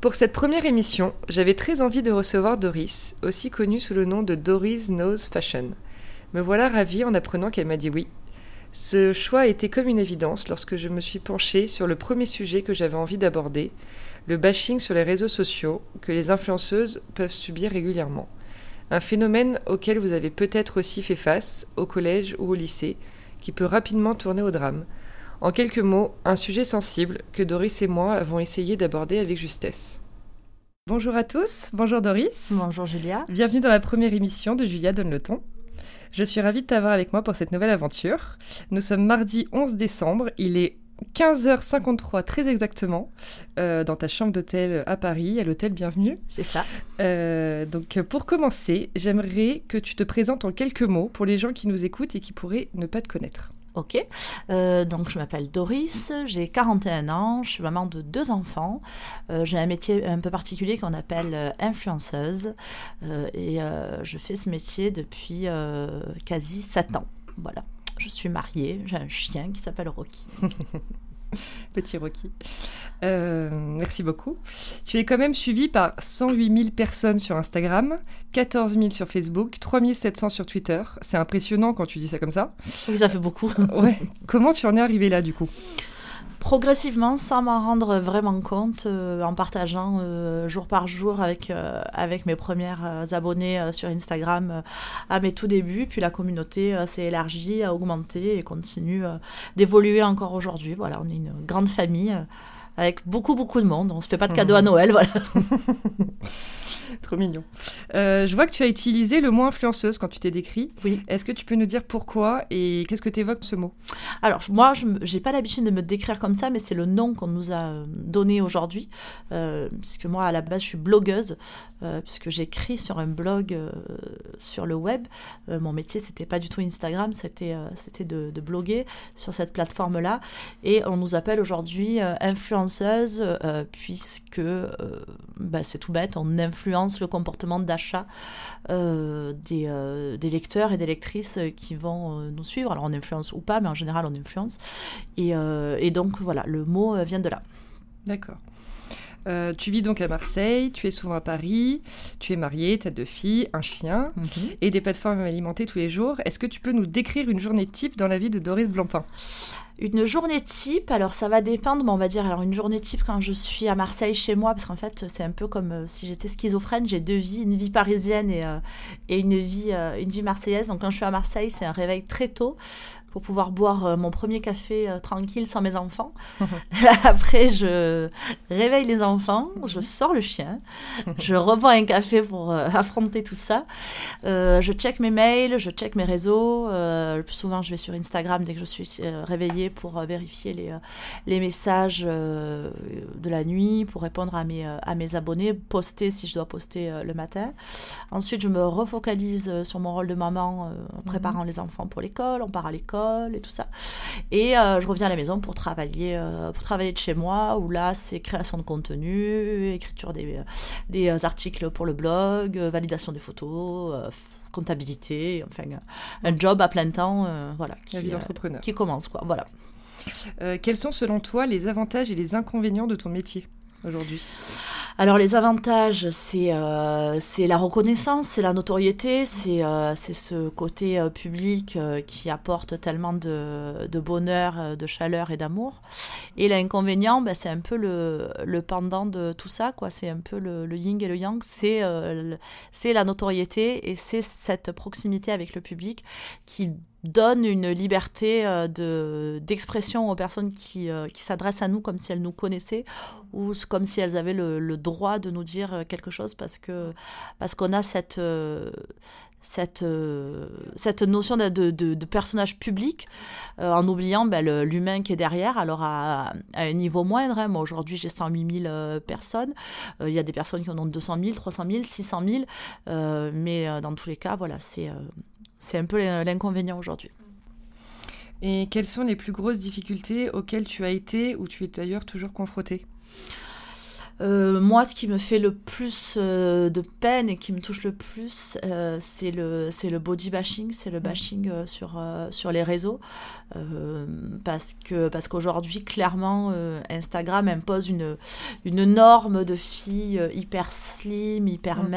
Pour cette première émission, j'avais très envie de recevoir Doris, aussi connue sous le nom de Doris Knows Fashion. Me voilà ravie en apprenant qu'elle m'a dit oui. Ce choix a été comme une évidence lorsque je me suis penchée sur le premier sujet que j'avais envie d'aborder, le bashing sur les réseaux sociaux que les influenceuses peuvent subir régulièrement. Un phénomène auquel vous avez peut-être aussi fait face au collège ou au lycée, qui peut rapidement tourner au drame. En quelques mots, un sujet sensible que Doris et moi avons essayé d'aborder avec justesse. Bonjour à tous, bonjour Doris. Bonjour Julia. Bienvenue dans la première émission de Julia Donne le ton. Je suis ravie de t'avoir avec moi pour cette nouvelle aventure. Nous sommes mardi 11 décembre, il est 15h53 très exactement, euh, dans ta chambre d'hôtel à Paris, à l'hôtel Bienvenue. C'est ça. Euh, donc pour commencer, j'aimerais que tu te présentes en quelques mots pour les gens qui nous écoutent et qui pourraient ne pas te connaître. Ok, euh, donc je m'appelle Doris, j'ai 41 ans, je suis maman de deux enfants. Euh, j'ai un métier un peu particulier qu'on appelle euh, influenceuse et je fais ce métier depuis quasi 7 ans. Voilà, je suis mariée, j'ai un chien qui s'appelle Rocky. Petit Rocky. Euh, merci beaucoup. Tu es quand même suivi par 108 000 personnes sur Instagram, 14 000 sur Facebook, 3 700 sur Twitter. C'est impressionnant quand tu dis ça comme ça. Oui, ça fait beaucoup. ouais. Comment tu en es arrivé là du coup? Progressivement sans m'en rendre vraiment compte, euh, en partageant euh, jour par jour avec, euh, avec mes premières abonnés sur Instagram à mes tout débuts. Puis la communauté s'est élargie, a augmenté et continue d'évoluer encore aujourd'hui. Voilà, on est une grande famille avec beaucoup, beaucoup de monde. On se fait pas de cadeaux à mmh. Noël, voilà. Trop mignon. Euh, je vois que tu as utilisé le mot influenceuse quand tu t'es décrit. Oui. Est-ce que tu peux nous dire pourquoi et qu'est-ce que tu évoques ce mot? Alors, moi, je n'ai pas l'habitude de me décrire comme ça, mais c'est le nom qu'on nous a euh, donné aujourd'hui. Euh, puisque moi, à la base, je suis blogueuse, puisque j'écris sur un blog sur le web. mon métier, c'était pas du tout Instagram, c'était c'était de, de, bloguer sur cette plateforme-là. Et on nous appelle aujourd'hui influenceuse, puisque bah, c'est tout bête, on influence le comportement d'achat euh, euh, des, lecteurs et des lectrices qui vont euh, nous suivre. Alors on influence ou pas, mais en général on influence. Et, et donc voilà, le mot vient de là. D'accord. tu vis donc à Marseille, tu es souvent à Paris, tu es mariée, tu as deux filles, un chien mhm. et des plateformes alimentées tous les jours. Est-ce que tu peux nous décrire une journée type dans la vie de Doris Blancpain? Une journée type, alors ça va dépendre, mais on va dire alors une journée type quand je suis à Marseille chez moi, parce qu'en fait c'est un peu comme euh, si j'étais schizophrène, j'ai deux vies, une vie parisienne et, euh, et une, vie, euh, une vie marseillaise. Donc quand je suis à Marseille, c'est un réveil très tôt pour pouvoir boire mon premier café tranquille sans mes enfants. Après, je réveille les enfants, je sors le chien, je rebois un café pour affronter tout ça. je check mes mails, je check mes réseaux. le plus souvent, je vais sur Instagram dès que je suis réveillée pour vérifier les, les messages de la nuit, pour répondre à mes, à mes abonnés, poster si je dois poster le matin. Ensuite, je me refocalise sur mon rôle de maman en préparant mhm. les enfants pour l'école, on part à l'école et tout ça. Et euh, je reviens à la maison pour travailler, euh, pour travailler de chez moi, où là, c'est création de contenu, écriture des, des euh, articles pour le blog, validation des photos, comptabilité, enfin, un job à plein temps, voilà, qui, qui commence, quoi, voilà. quels sont selon toi les avantages et les inconvénients de ton métier aujourd'hui? Alors les avantages, c'est euh, la reconnaissance, c'est la notoriété, c'est euh, ce côté euh, public euh, qui apporte tellement de, de bonheur, de chaleur et d'amour. Et l'inconvénient, ben, c'est un peu le, le, pendant de tout ça, quoi. C'est un peu le, le, yin et le yang, c'est la notoriété et c'est cette proximité avec le public qui donne une liberté euh, de d'expression aux personnes qui, euh, qui s'adressent à nous comme si elles nous connaissaient ou comme si elles avaient le, droit de nous dire quelque chose parce parce qu'on a cette cette, cette notion de, de, de personnage public en oubliant ben, l'humain qui est derrière, alors à, à un niveau moindre. Hein. Moi, aujourd'hui, j'ai 108 000 personnes. Il y a des personnes qui en ont 200 000, 300 000, 600 000. mais dans tous les cas, voilà, c'est un peu l'inconvénient aujourd'hui. Et quelles sont les plus grosses difficultés auxquelles tu as été ou tu es d'ailleurs toujours confronté euh, moi, ce qui me fait le plus euh, de peine et qui me touche le plus, euh, c'est le, le body bashing, c'est le mm. bashing sur, sur les réseaux. parce que parce qu'aujourd'hui, clairement, Instagram impose une, une norme de filles hyper slim, hyper mm.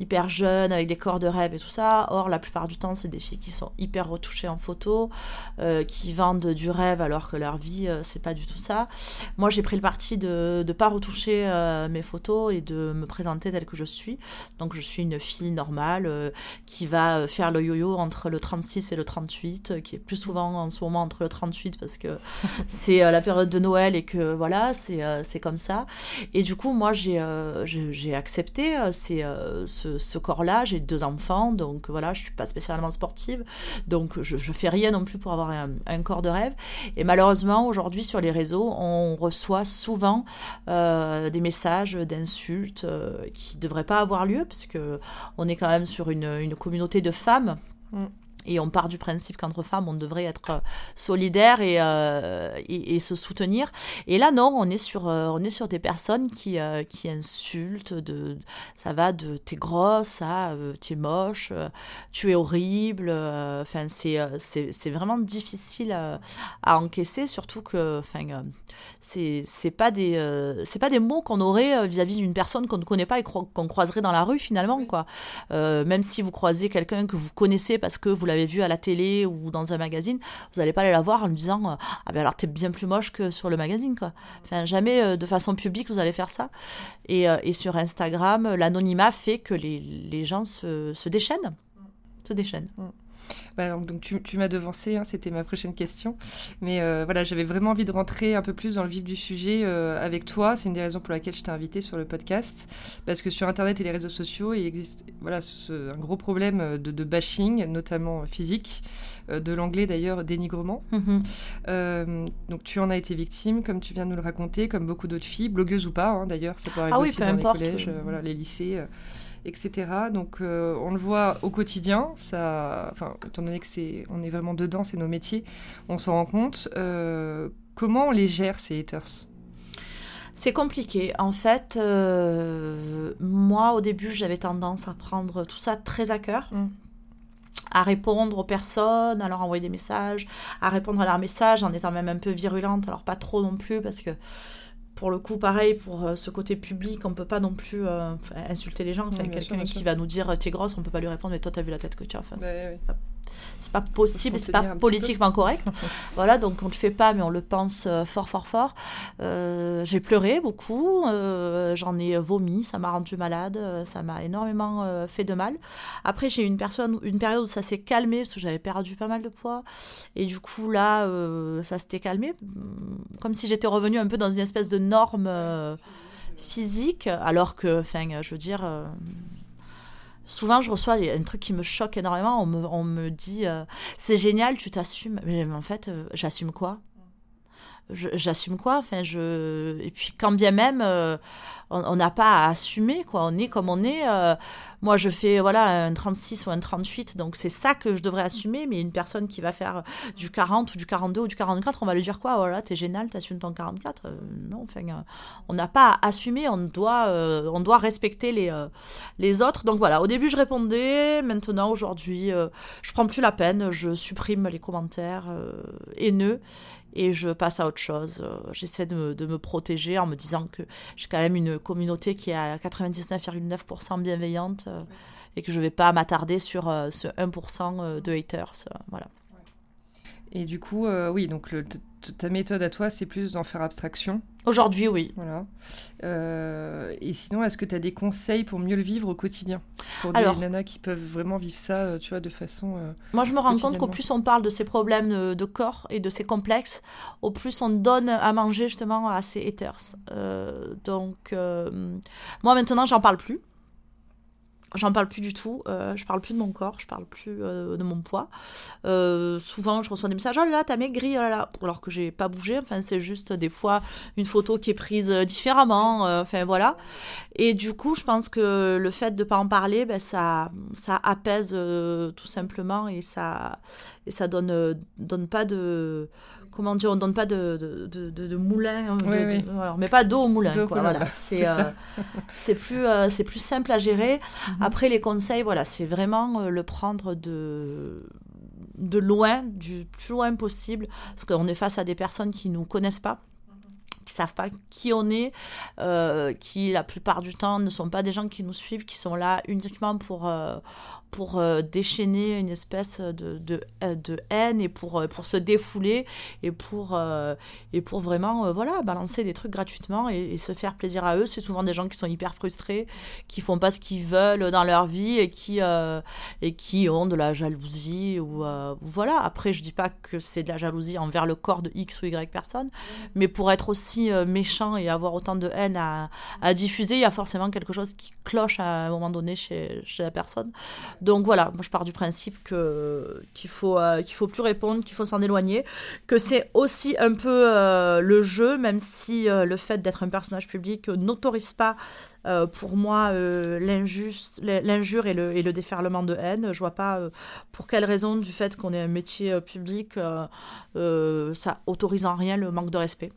Hyper jeunes, avec des corps de rêve et tout ça. Or, la plupart du temps, c'est des filles qui sont hyper retouchées en photo, euh, qui vendent du rêve alors que leur vie, euh, c'est pas du tout ça. Moi, j'ai pris le parti de ne pas retoucher euh, mes photos et de me présenter telle que je suis. Donc, je suis une fille normale qui va faire le yo-yo entre le 36 et le 38, qui est plus souvent en ce moment entre le 38 parce que c'est la période de Noël et que voilà, c'est comme ça. Et du coup, moi, j'ai accepté c'est ce ce, corps-là. J'ai deux enfants, donc voilà, je suis pas spécialement sportive, donc je, fais rien non plus pour avoir un, corps de rêve. Et malheureusement, aujourd'hui sur les réseaux, on reçoit souvent euh, des messages d'insultes euh, qui devraient pas avoir lieu, puisque on est quand même sur une, une communauté de femmes. Mm. Et on part du principe qu'entre femmes, on devrait être euh, solidaires euh, et, et, se soutenir. Et là, non, on est sur, euh, on est sur des personnes qui, qui insultent. De, ça va de t'es grosse à tu es moche, tu es horrible. Enfin, c'est, c'est, vraiment difficile à, à, encaisser, surtout que enfin, c'est, c'est, pas des, c'est pas des mots qu'on aurait vis-à-vis d'une personne qu'on ne connaît pas et qu'on croiserait dans la rue finalement. Quoi. même si vous croisez quelqu'un que vous connaissez parce que vous l'avez vu à la télé ou dans un magazine, vous n'allez pas aller la voir en lui disant euh, Ah ben alors t'es bien plus moche que sur le magazine, quoi. Enfin, jamais euh, de façon publique vous allez faire ça. Et, euh, et sur Instagram, l'anonymat fait que les, les gens se, se déchaînent. Se déchaînent. Mm. Bah, donc, tu, m'as devancé, hein, c'était ma prochaine question. Mais euh, voilà, j'avais vraiment envie de rentrer un peu plus dans le vif du sujet euh, avec toi. C'est une des raisons pour laquelle je t'ai invité sur le podcast. Parce que sur Internet et les réseaux sociaux, il existe voilà, un gros problème euh, de, bashing, notamment physique, de l'anglais d'ailleurs, dénigrement. Mm-hmm. donc tu en as été victime, comme tu viens de nous le raconter, comme beaucoup d'autres filles, blogueuses ou pas hein, d'ailleurs, ça peut arriver ah aussi dans les collèges, voilà, les lycées etc. Donc euh, on le voit au quotidien, ça, enfin, étant donné que c'est, on est vraiment dedans, c'est nos métiers, on s'en rend compte. Euh, comment on les gère ces haters? C'est compliqué. En fait, euh, moi, au début, j'avais tendance à prendre tout ça très à cœur. Mm. à répondre aux personnes, à leur envoyer des messages, à répondre à leurs messages en étant même un peu virulente, alors pas trop non plus parce que pour le coup, pareil, pour euh, ce côté public, on peut pas non plus euh, insulter les gens. Enfin, quelqu'un qui va nous dire t'es grosse, on peut pas lui répondre mais toi t'as vu la tête que tu as. Enfin, c'est pas possible, c'est pas politiquement correct. voilà, donc on le fait pas, mais on le pense euh, fort, fort, fort. Euh, j'ai pleuré beaucoup, euh, j'en ai vomi, ça m'a rendu malade, ça m'a énormément fait de mal. Après, j'ai eu une, personne, une période où ça s'est calmé, parce que j'avais perdu pas mal de poids. Et du coup, là, ça s'était calmé, comme si j'étais revenue un peu dans une espèce de norme physique, alors que, enfin, je veux dire souvent je reçois un truc qui me choque énormément. On me, dit euh, c'est génial, tu t'assumes. Mais, en fait, euh, j'assume quoi? J'assume quoi? Et puis quand bien même. Euh, on n'a pas à assumer, quoi. On est comme on est. Euh, moi, je fais voilà un 36 ou un 38, donc c'est ça que je devrais assumer. Mais une personne qui va faire du 40 ou du 42 ou du 44, on va lui dire quoi? Voilà, t'es génial, t'assumes ton 44. Euh, non, enfin, euh, on n'a pas à assumer. On doit, on doit respecter les autres. Donc voilà. Au début, je répondais. Maintenant, aujourd'hui, je prends plus la peine. Je supprime les commentaires haineux et je passe à autre chose. J'essaie de de me protéger en me disant que j'ai quand même une communauté qui est à 99,9% bienveillante euh, et que je ne vais pas m'attarder sur euh, ce 1% euh, de haters. voilà. Et du coup, oui, donc ta méthode à toi, c'est plus d'en faire abstraction. Aujourd'hui, oui. Voilà. et sinon, est-ce que tu as des conseils pour mieux le vivre au quotidien? Pour des nanas qui peuvent vraiment vivre ça, tu vois, de façon. moi, je me rends compte qu'au plus on parle de ces problèmes de, corps et de ces complexes, au plus on donne à manger justement à ces haters. donc, moi maintenant, j'en parle plus J'en parle plus du tout. Euh, je parle plus de mon corps, je parle plus euh, de mon poids. Euh, souvent, je reçois des messages Oh là là, t'as maigri, oh là là. Alors que j'ai pas bougé. Enfin, c'est juste des fois une photo qui est prise différemment. Enfin, voilà. Et du coup, je pense que le fait de pas en parler, ben, ça, ça apaise tout simplement et ça, et ça donne, donne pas de comment dire, on donne pas de, de, de, moulin, hein, mais pas d'eau au moulin. voilà. C'est plus, c'est plus simple à gérer. Mhm. Après, les conseils, voilà, c'est vraiment euh, le prendre de de loin, du plus loin possible, parce qu'on est face à des personnes qui nous connaissent pas qui savent pas qui on est, euh, qui la plupart du temps ne sont pas des gens qui nous suivent, qui sont là uniquement pour, euh, pour euh, déchaîner une espèce de, de, de, haine et pour, pour se défouler et pour, et pour vraiment voilà, balancer des trucs gratuitement et, se faire plaisir à eux. C'est souvent des gens qui sont hyper frustrés, qui font pas ce qu'ils veulent dans leur vie et qui, et qui ont de la jalousie. Ou, voilà. Après, je dis pas que c'est de la jalousie envers le corps de X ou Y personne, mais pour être aussi euh, méchant et avoir autant de haine à, diffuser, il y a forcément quelque chose qui cloche à un moment donné chez, la personne. Donc voilà, je pars du principe qu'il faut euh, faut plus répondre, qu'il faut s'en éloigner, que c'est aussi un peu euh, le jeu, même si le fait d'être un personnage public n'autorise pas pour moi l'injure et le, et le déferlement de haine. Je vois pas pour quelle raison du fait qu'on ait un métier public, ça autorise en rien le manque de respect.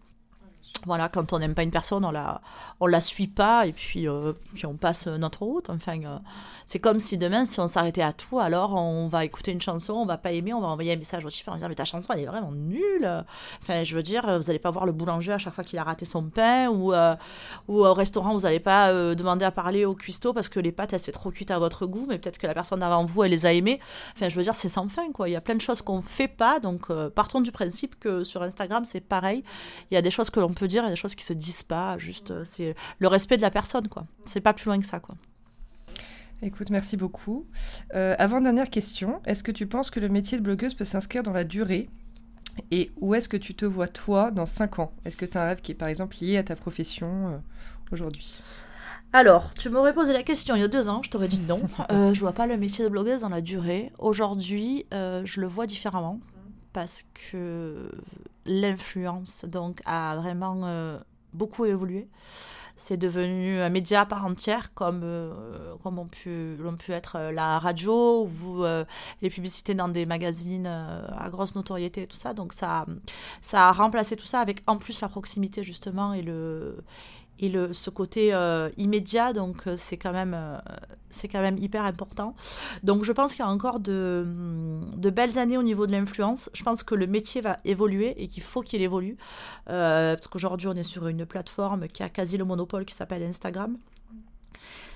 Voilà, quand on n'aime pas une personne, on la, on la suit pas et puis, euh, puis on passe notre route. Enfin, euh, c'est comme si demain, si on s'arrêtait à tout, alors on va écouter une chanson, on va pas aimer, on va envoyer un message au type en disant mais ta chanson elle est vraiment nulle. Enfin, je veux dire, vous allez pas voir le boulanger à chaque fois qu'il a raté son pain ou, euh, ou au restaurant vous n'allez pas demander à parler au cuistot parce que les pâtes elles c'est trop cuites à votre goût, mais peut-être que la personne avant vous elle les a aimées. Enfin, je veux dire, c'est sans fin quoi. Il y a plein de choses qu'on fait pas, donc partons du principe que sur Instagram c'est pareil. Il y a des choses que l'on peut dire, il y a des choses qui se disent pas. Juste, euh, c'est le respect de la personne, quoi. C'est pas plus loin que ça, quoi. Écoute, merci beaucoup. Euh, avant dernière question, est-ce que tu penses que le métier de blogueuse peut s'inscrire dans la durée? Et où est-ce que tu te vois toi dans 5 ans? Est-ce que tu as un rêve qui est par exemple lié à ta profession euh, aujourd'hui? Alors, tu m'aurais posé la question il y a deux ans, je t'aurais dit non. euh, je vois pas le métier de blogueuse dans la durée. Aujourd'hui, je le vois différemment parce que l'influence donc a vraiment euh, beaucoup évolué. C'est devenu un média à part entière, comme, euh, comme on pu, pu être euh, la radio ou les publicités dans des magazines à grosse notoriété et tout ça. Donc ça, ça a remplacé tout ça avec en plus la proximité justement et le, et le, ce côté euh, immédiat, donc euh, c'est quand même euh, c'est quand même hyper important. Donc je pense qu'il y a encore de, de, belles années au niveau de l'influence. Je pense que le métier va évoluer et qu'il faut qu'il évolue parce qu'aujourd'hui on est sur une plateforme qui a quasi le monopole qui s'appelle Instagram.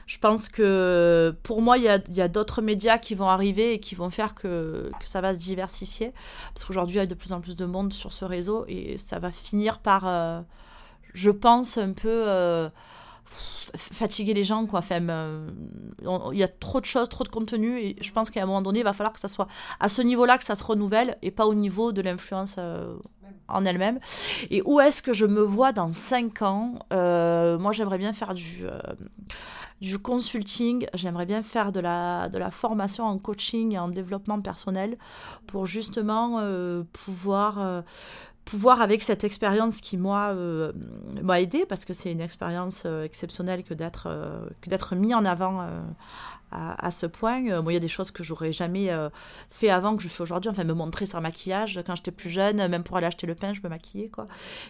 Je pense que pour moi, il y a, y a d'autres médias qui vont arriver et qui vont faire que, que ça va se diversifier. Parce qu'aujourd'hui, il y a de plus en plus de monde sur ce réseau et ça va finir par je pense, un peu euh, fatiguer les gens. Quoi. Enfin, il y a trop de choses, trop de contenu, et je pense qu'à un moment donné, il va falloir que ça soit à ce niveau-là que ça se renouvelle, et pas au niveau de l'influence euh, en elle-même. Et où est-ce que je me vois dans 5 ans? Euh, Moi, j'aimerais bien faire du du consulting, j'aimerais bien faire de la, de la formation en coaching et en développement personnel pour justement pouvoir pouvoir avec cette expérience qui moi euh, m'a aidé parce que c'est une expérience euh, exceptionnelle que d'être euh, que d'être mis en avant à, ce point. Euh, il y a des choses que j'aurais jamais euh, fait avant que je fais aujourd'hui. Enfin, me montrer sans maquillage. Quand j'étais plus jeune, même pour aller acheter le pain, je me maquillais, quoi.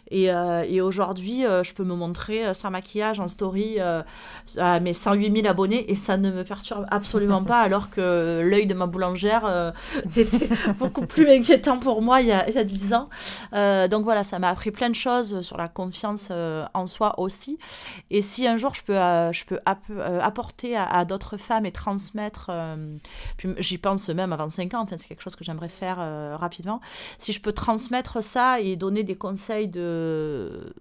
Et, euh, aujourd'hui, je peux me montrer sans maquillage en story à mes 108 000 abonnés et ça ne me perturbe absolument pas, alors que l'œil de ma boulangère était beaucoup plus inquiétant pour moi il y a, il y a 10 ans. donc voilà, ça m'a appris plein de choses sur la confiance en soi aussi. Et si un jour je peux, je peux apporter à, à d'autres femmes et transmettre, euh, j'y pense même à 25 ans, enfin, c'est quelque chose que j'aimerais faire euh, rapidement. Si je peux transmettre ça et donner des conseils de,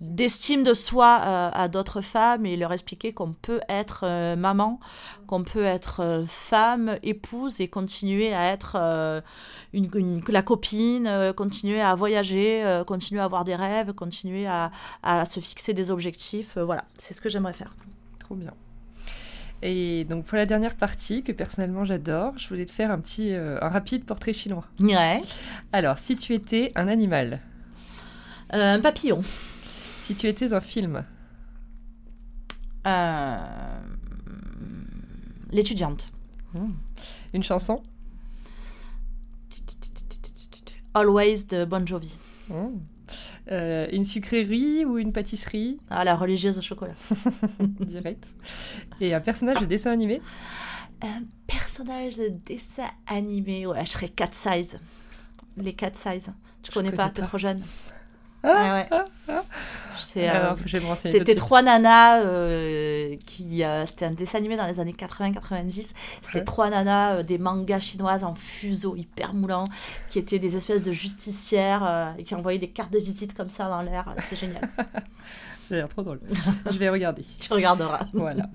d'estime de, soi euh, à d'autres femmes et leur expliquer qu'on peut être maman, qu'on peut être femme, épouse et continuer à être la copine, continuer à voyager, continuer à avoir des rêves, continuer à se fixer des objectifs. voilà, c'est ce que j'aimerais faire. Trop bien. Et donc pour la dernière partie, que personnellement j'adore, je voulais te faire un petit, euh, un rapide portrait chinois. Ouais. Alors, si tu étais un animal, Euh, un papillon. si tu étais un film, Euh, L'étudiante. une chanson, Always de Bon Jovi. euh, une sucrerie ou une pâtisserie, Ah, la religieuse au chocolat. direct, et un personnage de dessin animé. Un personnage de dessin animé. Ouais, je serais Cat Size. Les Cat Size. Tu connais, connais pas, pas. t'es trop jeune. Ah, ouais, ouais. C'est, euh, tout C'était trois nanas euh, qui. euh, c'était un dessin animé dans les années 80-90. C'était Ouais. trois nanas, des mangas chinoises en fuseau hyper moulants, qui étaient des espèces de justicières et qui envoyaient des cartes de visite comme ça dans l'air. C'était génial. L'air trop drôle. je vais regarder. tu regarderas. Voilà.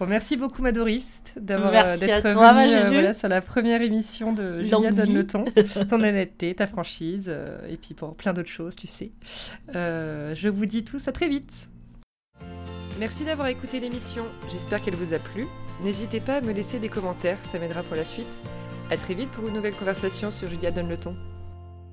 Bon, merci beaucoup, Madoriste, d'avoir Merci d'être venue, euh, voilà, sur la première émission de Julia donne vie. le ton, ton honnêteté, ta franchise, euh, et puis pour plein d'autres choses, tu sais. Euh, je vous dis à très vite. Merci d'avoir écouté l'émission. J'espère qu'elle vous a plu. N'hésitez pas à me laisser des commentaires, ça m'aidera pour la suite. À très vite pour une nouvelle conversation sur Julia donne le ton.